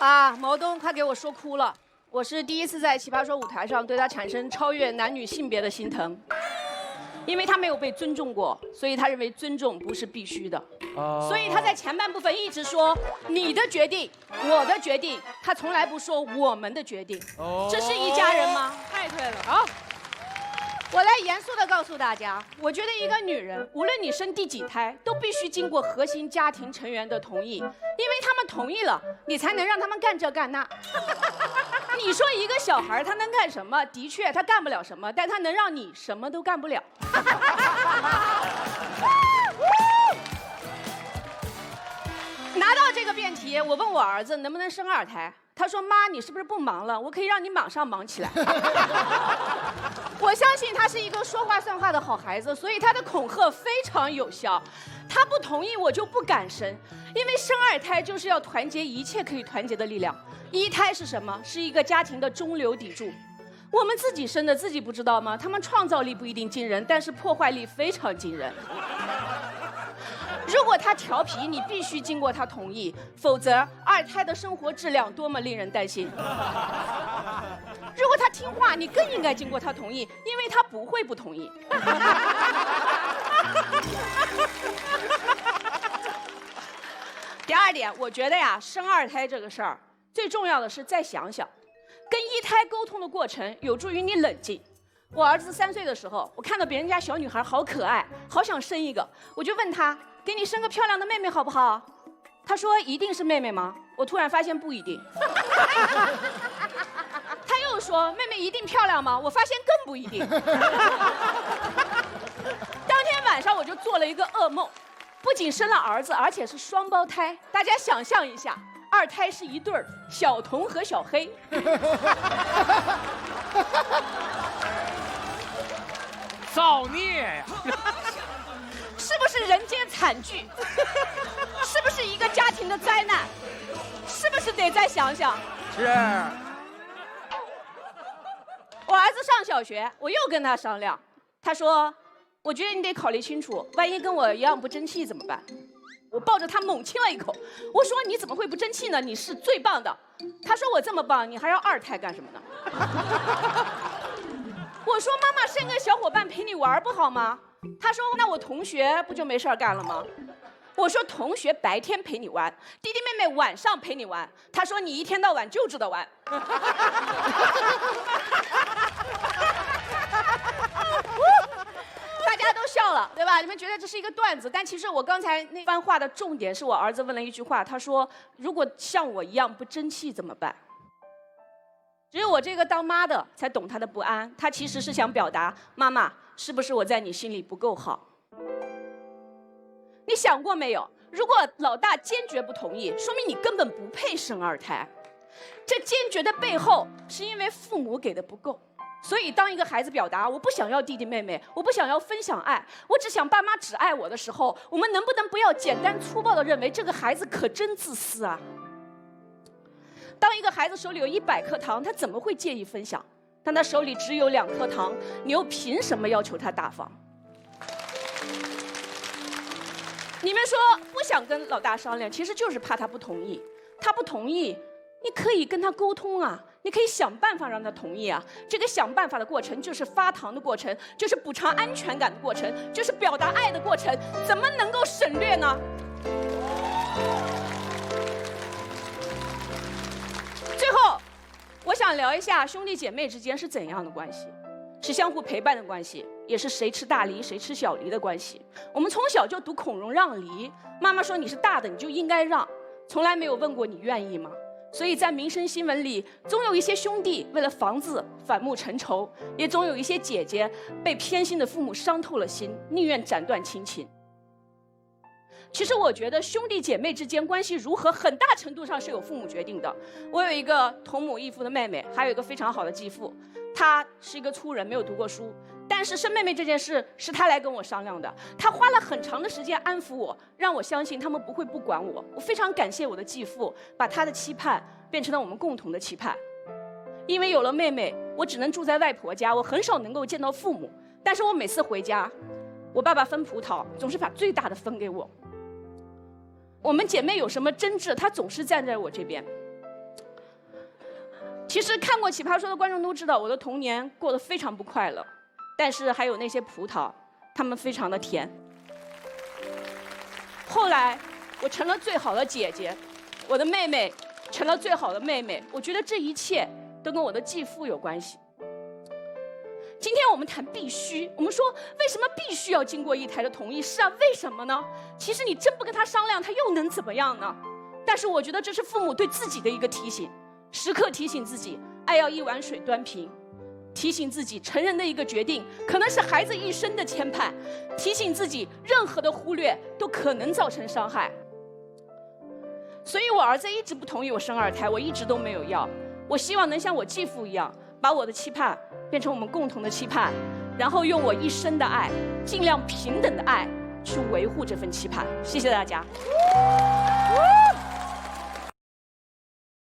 啊，毛东快给我说哭了！我是第一次在奇葩说舞台上对他产生超越男女性别的心疼，因为他没有被尊重过，所以他认为尊重不是必须的。所以他在前半部分一直说你的决定，我的决定，他从来不说我们的决定。这是一家人吗？太对了。好。我来严肃的告诉大家，我觉得一个女人，无论你生第几胎，都必须经过核心家庭成员的同意，因为他们同意了，你才能让他们干这干那。你说一个小孩他能干什么？的确，他干不了什么，但他能让你什么都干不了。拿到这个辩题，我问我儿子能不能生二胎。他说：“妈，你是不是不忙了？我可以让你马上忙起来。” 我相信他是一个说话算话的好孩子，所以他的恐吓非常有效。他不同意，我就不敢生，因为生二胎就是要团结一切可以团结的力量。一胎是什么？是一个家庭的中流砥柱。我们自己生的，自己不知道吗？他们创造力不一定惊人，但是破坏力非常惊人。如果他调皮，你必须经过他同意，否则二胎的生活质量多么令人担心。如果他听话，你更应该经过他同意，因为他不会不同意。第二点，我觉得呀，生二胎这个事儿，最重要的是再想想，跟一胎沟通的过程有助于你冷静。我儿子三岁的时候，我看到别人家小女孩好可爱，好想生一个，我就问他。给你生个漂亮的妹妹好不好？他说一定是妹妹吗？我突然发现不一定。他又说妹妹一定漂亮吗？我发现更不一定。当天晚上我就做了一个噩梦，不仅生了儿子，而且是双胞胎。大家想象一下，二胎是一对儿，小童和小黑。造孽呀！是不是人间惨剧？是不是一个家庭的灾难？是不是得再想想？是。我儿子上小学，我又跟他商量，他说：“我觉得你得考虑清楚，万一跟我一样不争气怎么办？”我抱着他猛亲了一口，我说：“你怎么会不争气呢？你是最棒的。”他说：“我这么棒，你还要二胎干什么呢？” 我说：“妈妈生个小伙伴陪你玩不好吗？”他说：“那我同学不就没事干了吗？”我说：“同学白天陪你玩，弟弟妹妹晚上陪你玩。”他说：“你一天到晚就知道玩。”大家都笑了，对吧？你们觉得这是一个段子，但其实我刚才那番话的重点是我儿子问了一句话，他说：“如果像我一样不争气怎么办？”只有我这个当妈的才懂他的不安，他其实是想表达：妈妈。是不是我在你心里不够好？你想过没有？如果老大坚决不同意，说明你根本不配生二胎。这坚决的背后，是因为父母给的不够。所以，当一个孩子表达“我不想要弟弟妹妹，我不想要分享爱，我只想爸妈只爱我”的时候，我们能不能不要简单粗暴的认为这个孩子可真自私啊？当一个孩子手里有一百颗糖，他怎么会介意分享？但他手里只有两颗糖，你又凭什么要求他大方？你们说不想跟老大商量，其实就是怕他不同意。他不同意，你可以跟他沟通啊，你可以想办法让他同意啊。这个想办法的过程，就是发糖的过程，就是补偿安全感的过程，就是表达爱的过程，怎么能够省略呢？想聊一下兄弟姐妹之间是怎样的关系，是相互陪伴的关系，也是谁吃大梨谁吃小梨的关系。我们从小就读孔融让梨，妈妈说你是大的你就应该让，从来没有问过你愿意吗？所以在民生新闻里，总有一些兄弟为了房子反目成仇，也总有一些姐姐被偏心的父母伤透了心，宁愿斩断亲情。其实我觉得兄弟姐妹之间关系如何，很大程度上是由父母决定的。我有一个同母异父的妹妹，还有一个非常好的继父，他是一个粗人，没有读过书。但是生妹妹这件事是他来跟我商量的，他花了很长的时间安抚我，让我相信他们不会不管我。我非常感谢我的继父，把他的期盼变成了我们共同的期盼。因为有了妹妹，我只能住在外婆家，我很少能够见到父母。但是我每次回家，我爸爸分葡萄总是把最大的分给我。我们姐妹有什么争执，她总是站在我这边。其实看过《奇葩说》的观众都知道，我的童年过得非常不快乐，但是还有那些葡萄，它们非常的甜。后来，我成了最好的姐姐，我的妹妹成了最好的妹妹。我觉得这一切都跟我的继父有关系。今天我们谈必须，我们说为什么必须要经过一台的同意？是啊，为什么呢？其实你真不跟他商量，他又能怎么样呢？但是我觉得这是父母对自己的一个提醒，时刻提醒自己，爱要一碗水端平，提醒自己成人的一个决定可能是孩子一生的牵绊，提醒自己任何的忽略都可能造成伤害。所以我儿子一直不同意我生二胎，我一直都没有要。我希望能像我继父一样，把我的期盼。变成我们共同的期盼，然后用我一生的爱，尽量平等的爱，去维护这份期盼。谢谢大家。